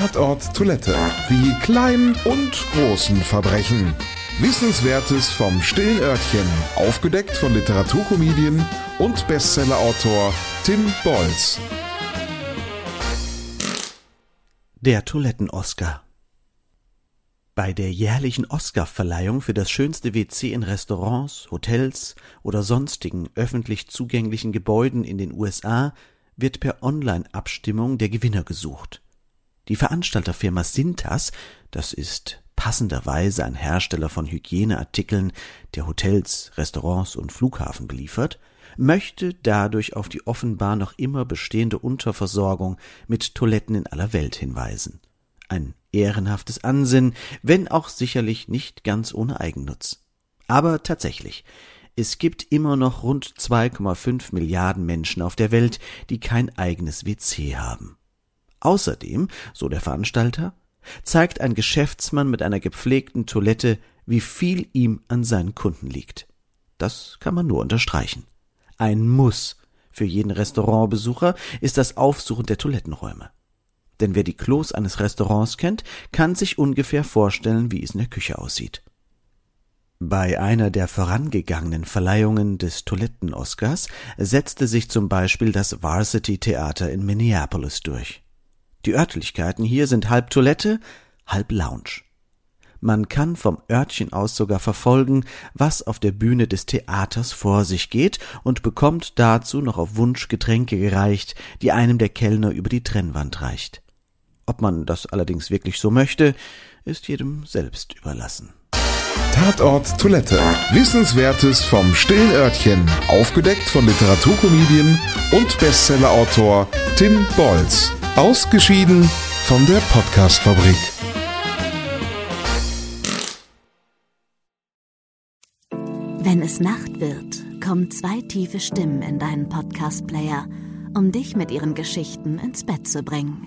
Tatort Toilette. Die kleinen und großen Verbrechen. Wissenswertes vom stillen Örtchen. Aufgedeckt von Literaturkomedien und Bestsellerautor Tim Bolz. Der Toiletten-Oscar. Bei der jährlichen Oscar-Verleihung für das schönste WC in Restaurants, Hotels oder sonstigen öffentlich zugänglichen Gebäuden in den USA wird per Online-Abstimmung der Gewinner gesucht. Die Veranstalterfirma Sintas, das ist passenderweise ein Hersteller von Hygieneartikeln, der Hotels, Restaurants und Flughafen beliefert, möchte dadurch auf die offenbar noch immer bestehende Unterversorgung mit Toiletten in aller Welt hinweisen. Ein ehrenhaftes Ansinnen, wenn auch sicherlich nicht ganz ohne Eigennutz. Aber tatsächlich, es gibt immer noch rund 2,5 Milliarden Menschen auf der Welt, die kein eigenes WC haben. Außerdem, so der Veranstalter, zeigt ein Geschäftsmann mit einer gepflegten Toilette, wie viel ihm an seinen Kunden liegt. Das kann man nur unterstreichen. Ein Muss für jeden Restaurantbesucher ist das Aufsuchen der Toilettenräume. Denn wer die Klos eines Restaurants kennt, kann sich ungefähr vorstellen, wie es in der Küche aussieht. Bei einer der vorangegangenen Verleihungen des Toiletten-Oscars setzte sich zum Beispiel das Varsity Theater in Minneapolis durch. Die Örtlichkeiten hier sind halb Toilette, halb Lounge. Man kann vom Örtchen aus sogar verfolgen, was auf der Bühne des Theaters vor sich geht und bekommt dazu noch auf Wunsch Getränke gereicht, die einem der Kellner über die Trennwand reicht. Ob man das allerdings wirklich so möchte, ist jedem selbst überlassen. Tatort Toilette. Wissenswertes vom stillen Örtchen. Aufgedeckt von Literaturkomedien und Bestsellerautor Tim Bolz. Ausgeschieden von der Podcastfabrik. Wenn es Nacht wird, kommen zwei tiefe Stimmen in deinen Podcast-Player, um dich mit ihren Geschichten ins Bett zu bringen.